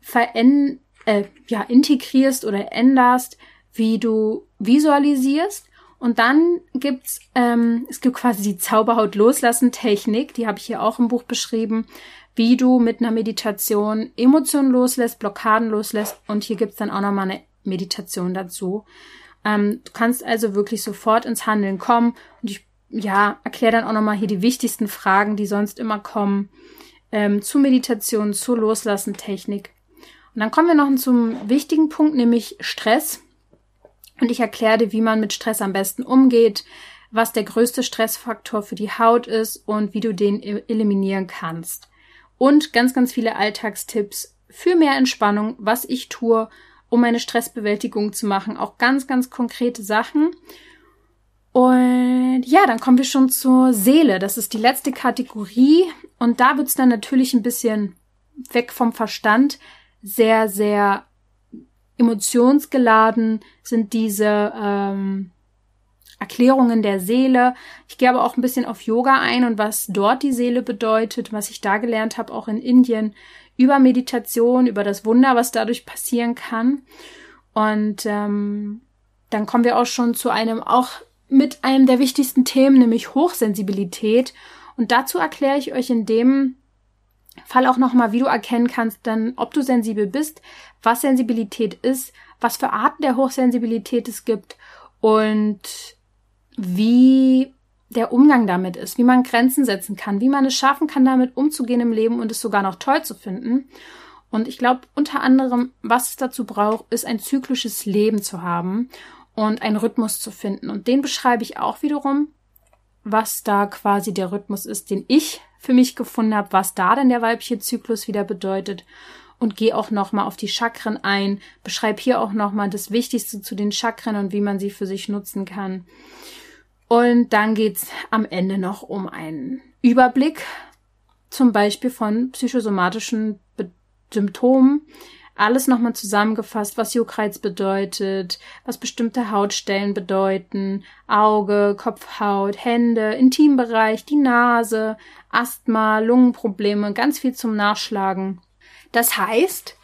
veränd äh, ja, integrierst oder änderst, wie du visualisierst. Und dann gibt's, ähm, es gibt quasi die Zauberhaut loslassen Technik, die habe ich hier auch im Buch beschrieben, wie du mit einer Meditation Emotionen loslässt, Blockaden loslässt. Und hier gibt's dann auch nochmal eine Meditation dazu. Ähm, du kannst also wirklich sofort ins Handeln kommen und ich ja, erkläre dann auch nochmal hier die wichtigsten Fragen, die sonst immer kommen, ähm, zu Meditation, zu Loslassen-Technik. Und dann kommen wir noch zum wichtigen Punkt, nämlich Stress. Und ich erkläre dir, wie man mit Stress am besten umgeht, was der größte Stressfaktor für die Haut ist und wie du den e-, eliminieren kannst. Und ganz, ganz viele Alltagstipps für mehr Entspannung, was ich tue, um meine Stressbewältigung zu machen. Auch ganz, ganz konkrete Sachen. Und ja, dann kommen wir schon zur Seele. Das ist die letzte Kategorie. Und da wird's dann natürlich ein bisschen weg vom Verstand. Sehr, sehr emotionsgeladen sind diese ähm, Erklärungen der Seele. Ich gehe aber auch ein bisschen auf Yoga ein und was dort die Seele bedeutet, was ich da gelernt habe, auch in Indien, über Meditation, über das Wunder, was dadurch passieren kann. Und ähm, dann kommen wir auch schon zu einem auch mit einem der wichtigsten Themen, nämlich Hochsensibilität. Und dazu erkläre ich euch in dem Fall auch nochmal, wie du erkennen kannst, dann, ob du sensibel bist, was Sensibilität ist, was für Arten der Hochsensibilität es gibt und wie der Umgang damit ist, wie man Grenzen setzen kann, wie man es schaffen kann, damit umzugehen im Leben und es sogar noch toll zu finden. Und ich glaube, unter anderem, was es dazu braucht, ist ein zyklisches Leben zu haben. und einen Rhythmus zu finden. Und den beschreibe ich auch wiederum, was da quasi der Rhythmus ist, den ich für mich gefunden habe, was da denn der weibliche Zyklus wieder bedeutet und gehe auch nochmal auf die Chakren ein, beschreibe hier auch nochmal das Wichtigste zu den Chakren und wie man sie für sich nutzen kann. Und dann geht's am Ende noch um einen Überblick, zum Beispiel von psychosomatischen Be Symptomen, alles nochmal zusammengefasst, was Juckreiz bedeutet, was bestimmte Hautstellen bedeuten, Auge, Kopfhaut, Hände, Intimbereich, die Nase, Asthma, Lungenprobleme, ganz viel zum Nachschlagen. Das heißt,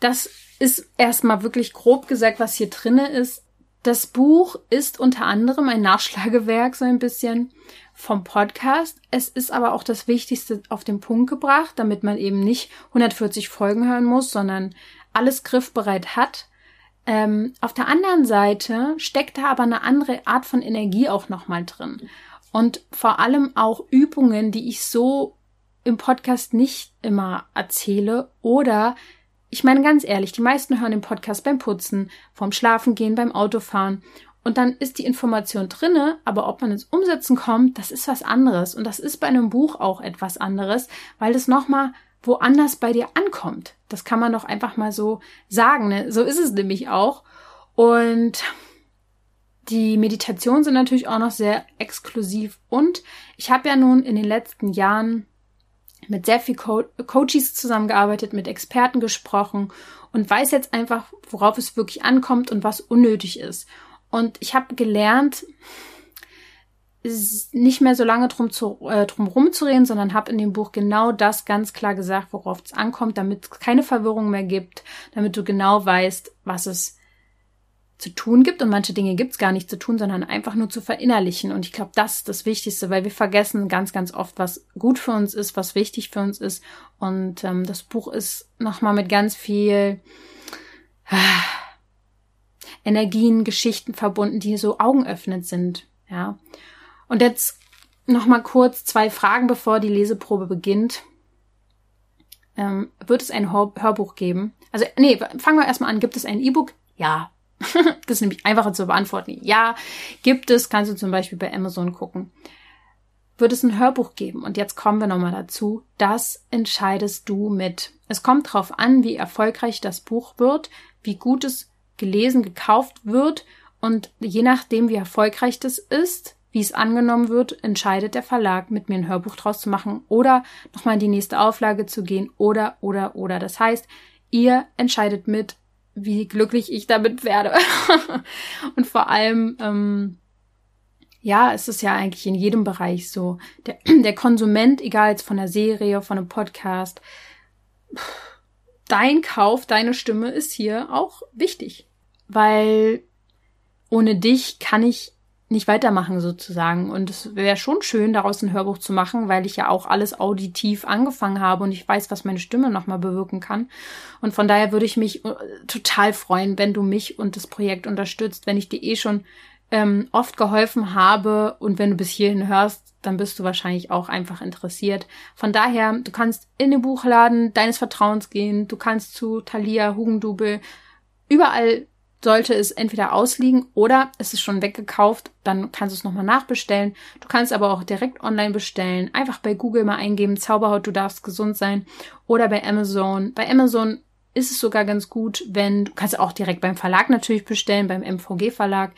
das ist erstmal wirklich grob gesagt, was hier drinne ist. Das Buch ist unter anderem ein Nachschlagewerk, so ein bisschen vom Podcast. Es ist aber auch das Wichtigste auf den Punkt gebracht, damit man eben nicht 140 Folgen hören muss, sondern alles griffbereit hat. Ähm, auf der anderen Seite steckt da aber eine andere Art von Energie auch nochmal drin. Und vor allem auch Übungen, die ich so im Podcast nicht immer erzähle oder ich meine ganz ehrlich, die meisten hören den Podcast beim Putzen, vorm Schlafengehen, beim Autofahren und dann ist die Information drinne, aber ob man ins Umsetzen kommt, das ist was anderes. Und das ist bei einem Buch auch etwas anderes, weil das nochmal woanders bei dir ankommt. Das kann man doch einfach mal so sagen. Ne? So ist es nämlich auch. Und die Meditationen sind natürlich auch noch sehr exklusiv. Und ich habe ja nun in den letzten Jahren mit sehr viel Co Coaches zusammengearbeitet, mit Experten gesprochen und weiß jetzt einfach, worauf es wirklich ankommt und was unnötig ist. Und ich habe gelernt, nicht mehr so lange drum, zu, äh, drum rumzureden, sondern habe in dem Buch genau das ganz klar gesagt, worauf es ankommt, damit es keine Verwirrung mehr gibt, damit du genau weißt, was es zu tun gibt. Und manche Dinge gibt es gar nicht zu tun, sondern einfach nur zu verinnerlichen. Und ich glaube, das ist das Wichtigste, weil wir vergessen ganz, ganz oft, was gut für uns ist, was wichtig für uns ist. Und ähm, das Buch ist nochmal mit ganz viel Energien, Geschichten verbunden, die so augenöffnend sind. Ja. Und jetzt noch mal kurz zwei Fragen, bevor die Leseprobe beginnt. Ähm, wird es ein Hör Hörbuch geben? Also, nee, fangen wir erstmal an. Gibt es ein E-Book? Ja. [laughs] das ist nämlich einfacher zu beantworten. Ja, gibt es. Kannst du zum Beispiel bei Amazon gucken. Wird es ein Hörbuch geben? Und jetzt kommen wir nochmal dazu. Das entscheidest du mit. Es kommt darauf an, wie erfolgreich das Buch wird, wie gut es gelesen, gekauft wird und je nachdem, wie erfolgreich das ist, wie es angenommen wird, entscheidet der Verlag, mit mir ein Hörbuch draus zu machen oder nochmal in die nächste Auflage zu gehen oder, oder, oder. Das heißt, ihr entscheidet mit, wie glücklich ich damit werde. [laughs] und vor allem, ähm, ja, es ist ja eigentlich in jedem Bereich so. Der, [clears throat] der Konsument, egal jetzt von der Serie, von einem Podcast, dein Kauf, deine Stimme ist hier auch wichtig, weil ohne dich kann ich nicht weitermachen sozusagen. Und es wäre schon schön, daraus ein Hörbuch zu machen, weil ich ja auch alles auditiv angefangen habe und ich weiß, was meine Stimme nochmal bewirken kann. Und von daher würde ich mich äh, total freuen, wenn du mich und das Projekt unterstützt, wenn ich dir eh schon ähm, oft geholfen habe und wenn du bis hierhin hörst, dann bist du wahrscheinlich auch einfach interessiert. Von daher, du kannst in den Buchladen deines Vertrauens gehen, du kannst zu Thalia, Hugendubel, überall sollte es entweder ausliegen oder es ist schon weggekauft, dann kannst du es nochmal nachbestellen. Du kannst aber auch direkt online bestellen. Einfach bei Google mal eingeben, Zauberhaut, du darfst gesund sein. Oder bei Amazon. Bei Amazon ist es sogar ganz gut, wenn, du kannst auch direkt beim Verlag natürlich bestellen, beim MVG Verlag.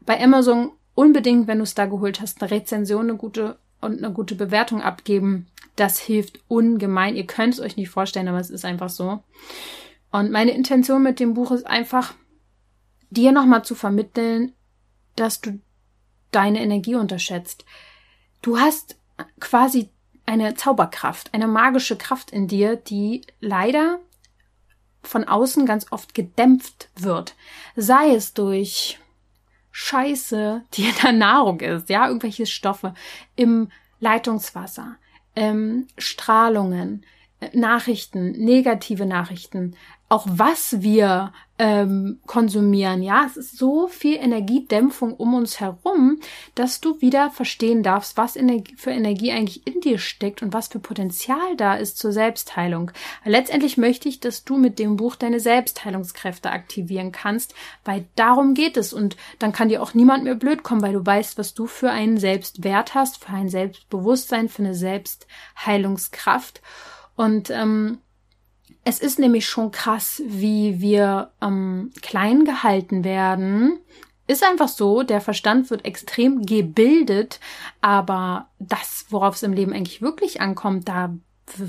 Bei Amazon unbedingt, wenn du es da geholt hast, eine Rezension, eine gute und eine gute Bewertung abgeben. Das hilft ungemein. Ihr könnt es euch nicht vorstellen, aber es ist einfach so. Und meine Intention mit dem Buch ist einfach, dir nochmal zu vermitteln, dass du deine Energie unterschätzt. Du hast quasi eine Zauberkraft, eine magische Kraft in dir, die leider von außen ganz oft gedämpft wird. Sei es durch Scheiße, die in der Nahrung ist, ja, irgendwelche Stoffe im Leitungswasser, ähm, Strahlungen, äh, Nachrichten, negative Nachrichten, auch was wir ähm, konsumieren. Ja, es ist so viel Energiedämpfung um uns herum, dass du wieder verstehen darfst, was Energie, für Energie eigentlich in dir steckt und was für Potenzial da ist zur Selbstheilung. Letztendlich möchte ich, dass du mit dem Buch deine Selbstheilungskräfte aktivieren kannst, weil darum geht es und dann kann dir auch niemand mehr blöd kommen, weil du weißt, was du für einen Selbstwert hast, für ein Selbstbewusstsein, für eine Selbstheilungskraft und ähm, es ist nämlich schon krass, wie wir ähm, klein gehalten werden. Ist einfach so, der Verstand wird extrem gebildet, aber das, worauf es im Leben eigentlich wirklich ankommt, da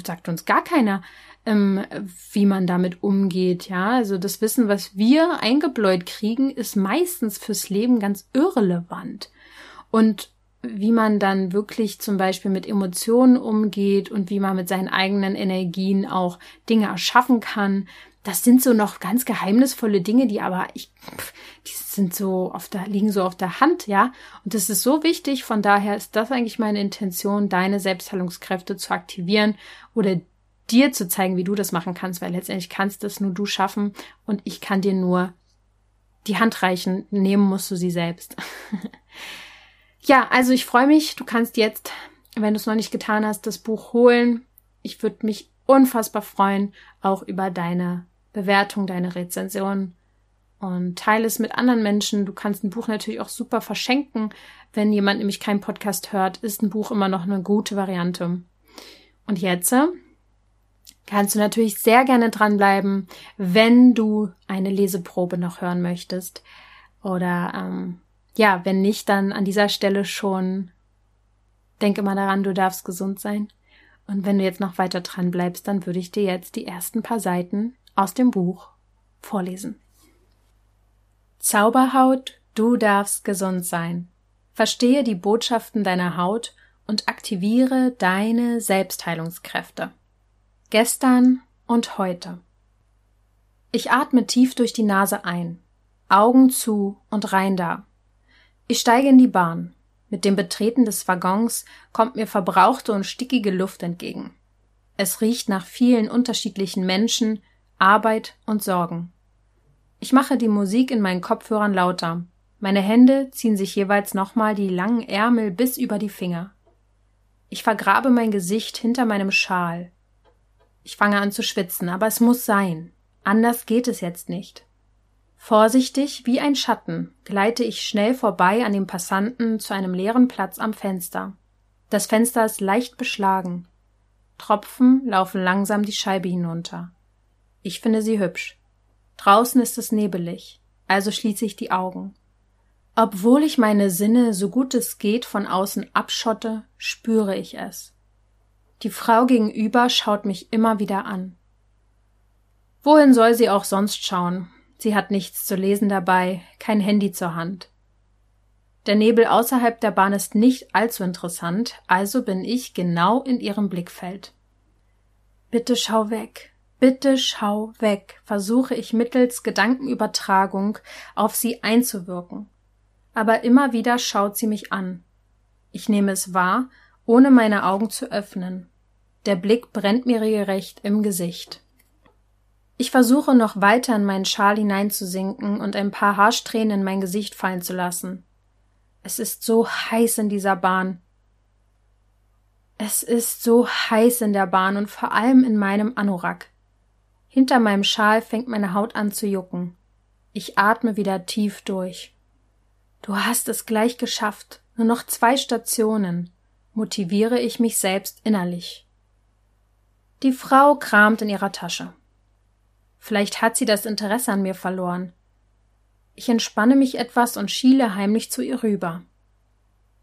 sagt uns gar keiner, ähm, wie man damit umgeht. Ja, also das Wissen, was wir eingebläut kriegen, ist meistens fürs Leben ganz irrelevant. Und wie man dann wirklich zum Beispiel mit Emotionen umgeht und wie man mit seinen eigenen Energien auch Dinge erschaffen kann. Das sind so noch ganz geheimnisvolle Dinge, die aber ich, die sind so auf der, liegen so auf der Hand, ja. Und das ist so wichtig. Von daher ist das eigentlich meine Intention, deine Selbstheilungskräfte zu aktivieren oder dir zu zeigen, wie du das machen kannst, weil letztendlich kannst das nur du schaffen und ich kann dir nur die Hand reichen. Nehmen musst du sie selbst. [laughs] Ja, also ich freue mich. Du kannst jetzt, wenn du es noch nicht getan hast, das Buch holen. Ich würde mich unfassbar freuen, auch über deine Bewertung, deine Rezension und teile es mit anderen Menschen. Du kannst ein Buch natürlich auch super verschenken. Wenn jemand nämlich keinen Podcast hört, ist ein Buch immer noch eine gute Variante. Und jetzt äh, kannst du natürlich sehr gerne dranbleiben, wenn du eine Leseprobe noch hören möchtest oder ähm, ja, wenn nicht, dann an dieser Stelle schon denke mal daran, du darfst gesund sein. Und wenn du jetzt noch weiter dran bleibst, dann würde ich dir jetzt die ersten paar Seiten aus dem Buch vorlesen. Zauberhaut, du darfst gesund sein. Verstehe die Botschaften deiner Haut und aktiviere deine Selbstheilungskräfte. Gestern und heute. Ich atme tief durch die Nase ein, Augen zu und rein da. Ich steige in die Bahn. Mit dem Betreten des Waggons kommt mir verbrauchte und stickige Luft entgegen. Es riecht nach vielen unterschiedlichen Menschen, Arbeit und Sorgen. Ich mache die Musik in meinen Kopfhörern lauter. Meine Hände ziehen sich jeweils nochmal die langen Ärmel bis über die Finger. Ich vergrabe mein Gesicht hinter meinem Schal. Ich fange an zu schwitzen, aber es muss sein. Anders geht es jetzt nicht. Vorsichtig wie ein Schatten gleite ich schnell vorbei an dem Passanten zu einem leeren Platz am Fenster. Das Fenster ist leicht beschlagen. Tropfen laufen langsam die Scheibe hinunter. Ich finde sie hübsch. Draußen ist es nebelig, also schließe ich die Augen. Obwohl ich meine Sinne so gut es geht von außen abschotte, spüre ich es. Die Frau gegenüber schaut mich immer wieder an. Wohin soll sie auch sonst schauen, Sie hat nichts zu lesen dabei, kein Handy zur Hand. Der Nebel außerhalb der Bahn ist nicht allzu interessant, also bin ich genau in ihrem Blickfeld. Bitte schau weg, bitte schau weg, versuche ich mittels Gedankenübertragung auf sie einzuwirken. Aber immer wieder schaut sie mich an. Ich nehme es wahr, ohne meine Augen zu öffnen. Der Blick brennt mir regelrecht im Gesicht. Ich versuche noch weiter in meinen Schal hineinzusinken und ein paar Haarsträhnen in mein Gesicht fallen zu lassen. Es ist so heiß in dieser Bahn. Es ist so heiß in der Bahn und vor allem in meinem Anorak. Hinter meinem Schal fängt meine Haut an zu jucken. Ich atme wieder tief durch. Du hast es gleich geschafft. Nur noch zwei Stationen. Motiviere ich mich selbst innerlich. Die Frau kramt in ihrer Tasche. Vielleicht hat sie das Interesse an mir verloren. Ich entspanne mich etwas und schiele heimlich zu ihr rüber.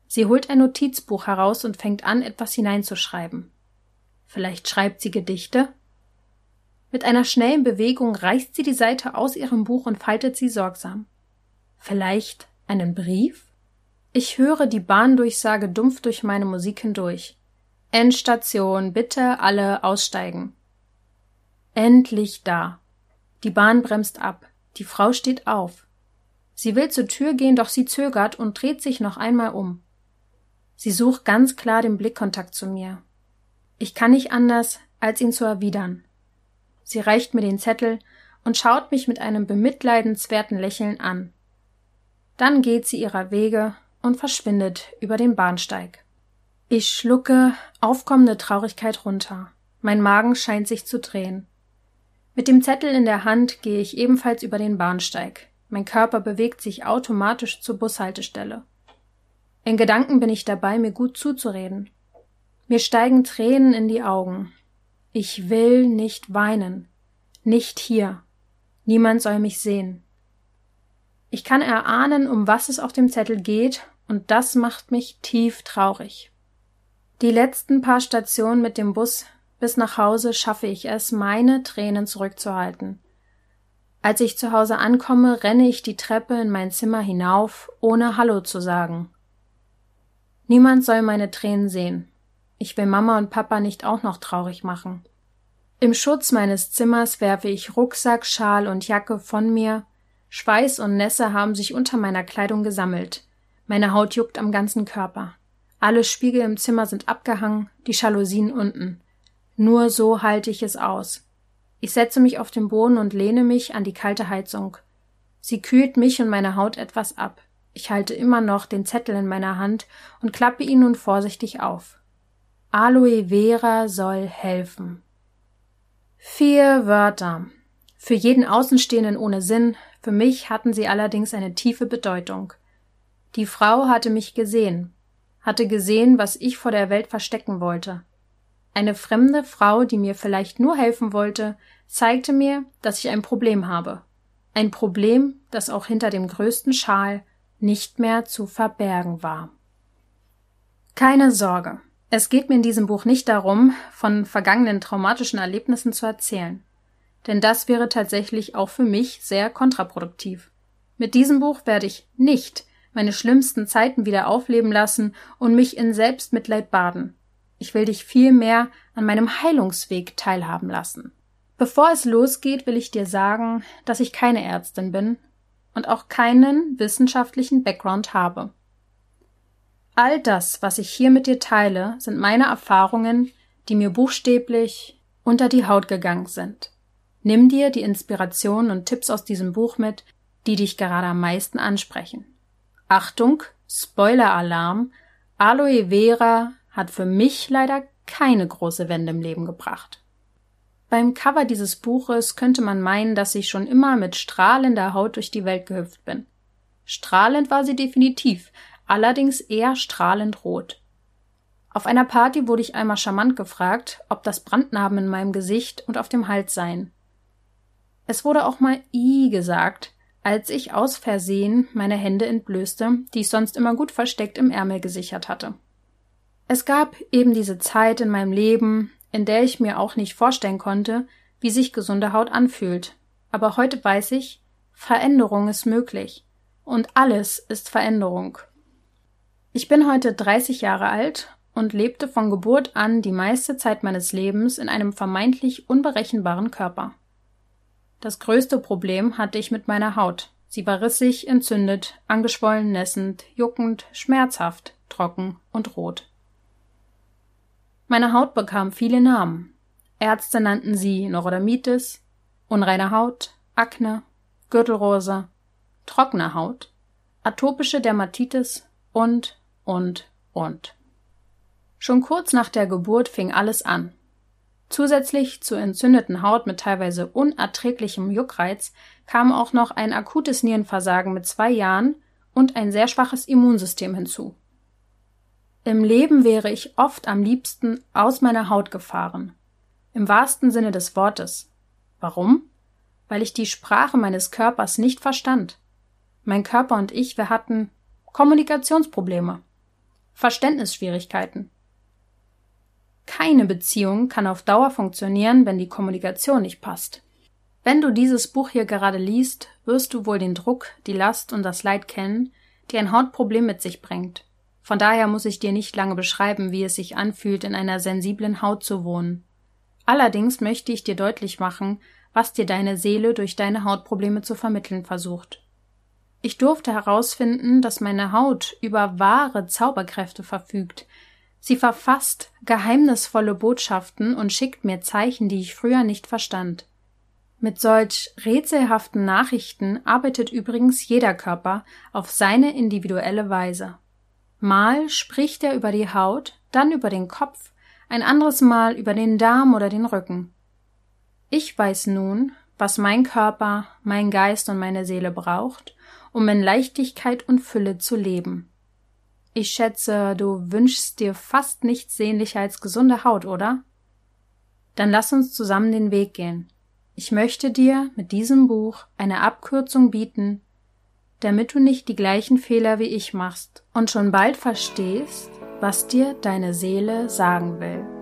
Sie holt ein Notizbuch heraus und fängt an, etwas hineinzuschreiben. Vielleicht schreibt sie Gedichte? Mit einer schnellen Bewegung reißt sie die Seite aus ihrem Buch und faltet sie sorgsam. Vielleicht einen Brief? Ich höre die Bahndurchsage dumpf durch meine Musik hindurch. Endstation, bitte alle aussteigen. Endlich da. Die Bahn bremst ab. Die Frau steht auf. Sie will zur Tür gehen, doch sie zögert und dreht sich noch einmal um. Sie sucht ganz klar den Blickkontakt zu mir. Ich kann nicht anders, als ihn zu erwidern. Sie reicht mir den Zettel und schaut mich mit einem bemitleidenswerten Lächeln an. Dann geht sie ihrer Wege und verschwindet über den Bahnsteig. Ich schlucke aufkommende Traurigkeit runter. Mein Magen scheint sich zu drehen. Mit dem Zettel in der Hand gehe ich ebenfalls über den Bahnsteig. Mein Körper bewegt sich automatisch zur Bushaltestelle. In Gedanken bin ich dabei, mir gut zuzureden. Mir steigen Tränen in die Augen. Ich will nicht weinen. Nicht hier. Niemand soll mich sehen. Ich kann erahnen, um was es auf dem Zettel geht, und das macht mich tief traurig. Die letzten paar Stationen mit dem Bus bis nach Hause schaffe ich es, meine Tränen zurückzuhalten. Als ich zu Hause ankomme, renne ich die Treppe in mein Zimmer hinauf, ohne Hallo zu sagen. Niemand soll meine Tränen sehen. Ich will Mama und Papa nicht auch noch traurig machen. Im Schutz meines Zimmers werfe ich Rucksack, Schal und Jacke von mir. Schweiß und Nässe haben sich unter meiner Kleidung gesammelt. Meine Haut juckt am ganzen Körper. Alle Spiegel im Zimmer sind abgehangen, die Jalousien unten. Nur so halte ich es aus. Ich setze mich auf den Boden und lehne mich an die kalte Heizung. Sie kühlt mich und meine Haut etwas ab. Ich halte immer noch den Zettel in meiner Hand und klappe ihn nun vorsichtig auf. Aloe Vera soll helfen. Vier Wörter. Für jeden Außenstehenden ohne Sinn, für mich hatten sie allerdings eine tiefe Bedeutung. Die Frau hatte mich gesehen, hatte gesehen, was ich vor der Welt verstecken wollte. Eine fremde Frau, die mir vielleicht nur helfen wollte, zeigte mir, dass ich ein Problem habe. Ein Problem, das auch hinter dem größten Schal nicht mehr zu verbergen war. Keine Sorge. Es geht mir in diesem Buch nicht darum, von vergangenen traumatischen Erlebnissen zu erzählen. Denn das wäre tatsächlich auch für mich sehr kontraproduktiv. Mit diesem Buch werde ich nicht meine schlimmsten Zeiten wieder aufleben lassen und mich in Selbstmitleid baden. Ich will dich vielmehr an meinem Heilungsweg teilhaben lassen. Bevor es losgeht, will ich dir sagen, dass ich keine Ärztin bin und auch keinen wissenschaftlichen Background habe. All das, was ich hier mit dir teile, sind meine Erfahrungen, die mir buchstäblich unter die Haut gegangen sind. Nimm dir die Inspirationen und Tipps aus diesem Buch mit, die dich gerade am meisten ansprechen. Achtung, Spoiler-Alarm, Aloe Vera hat für mich leider keine große Wende im Leben gebracht. Beim Cover dieses Buches könnte man meinen, dass ich schon immer mit strahlender Haut durch die Welt gehüpft bin. Strahlend war sie definitiv, allerdings eher strahlend rot. Auf einer Party wurde ich einmal charmant gefragt, ob das Brandnarben in meinem Gesicht und auf dem Hals seien. Es wurde auch mal I gesagt, als ich aus Versehen meine Hände entblößte, die ich sonst immer gut versteckt im Ärmel gesichert hatte. Es gab eben diese Zeit in meinem Leben, in der ich mir auch nicht vorstellen konnte, wie sich gesunde Haut anfühlt. Aber heute weiß ich, Veränderung ist möglich. Und alles ist Veränderung. Ich bin heute 30 Jahre alt und lebte von Geburt an die meiste Zeit meines Lebens in einem vermeintlich unberechenbaren Körper. Das größte Problem hatte ich mit meiner Haut. Sie war rissig, entzündet, angeschwollen, nässend, juckend, schmerzhaft, trocken und rot. Meine Haut bekam viele Namen. Ärzte nannten sie Neurodermitis, unreine Haut, Akne, Gürtelrose, trockene Haut, atopische Dermatitis und, und, und. Schon kurz nach der Geburt fing alles an. Zusätzlich zur entzündeten Haut mit teilweise unerträglichem Juckreiz kam auch noch ein akutes Nierenversagen mit zwei Jahren und ein sehr schwaches Immunsystem hinzu. Im Leben wäre ich oft am liebsten aus meiner Haut gefahren. Im wahrsten Sinne des Wortes. Warum? Weil ich die Sprache meines Körpers nicht verstand. Mein Körper und ich, wir hatten Kommunikationsprobleme, Verständnisschwierigkeiten. Keine Beziehung kann auf Dauer funktionieren, wenn die Kommunikation nicht passt. Wenn du dieses Buch hier gerade liest, wirst du wohl den Druck, die Last und das Leid kennen, die ein Hautproblem mit sich bringt. Von daher muss ich dir nicht lange beschreiben, wie es sich anfühlt, in einer sensiblen Haut zu wohnen. Allerdings möchte ich dir deutlich machen, was dir deine Seele durch deine Hautprobleme zu vermitteln versucht. Ich durfte herausfinden, dass meine Haut über wahre Zauberkräfte verfügt. Sie verfasst geheimnisvolle Botschaften und schickt mir Zeichen, die ich früher nicht verstand. Mit solch rätselhaften Nachrichten arbeitet übrigens jeder Körper auf seine individuelle Weise. Mal spricht er über die Haut, dann über den Kopf, ein anderes Mal über den Darm oder den Rücken. Ich weiß nun, was mein Körper, mein Geist und meine Seele braucht, um in Leichtigkeit und Fülle zu leben. Ich schätze, du wünschst dir fast nichts sehnlicher als gesunde Haut, oder? Dann lass uns zusammen den Weg gehen. Ich möchte dir mit diesem Buch eine Abkürzung bieten, damit du nicht die gleichen Fehler wie ich machst und schon bald verstehst, was dir deine Seele sagen will.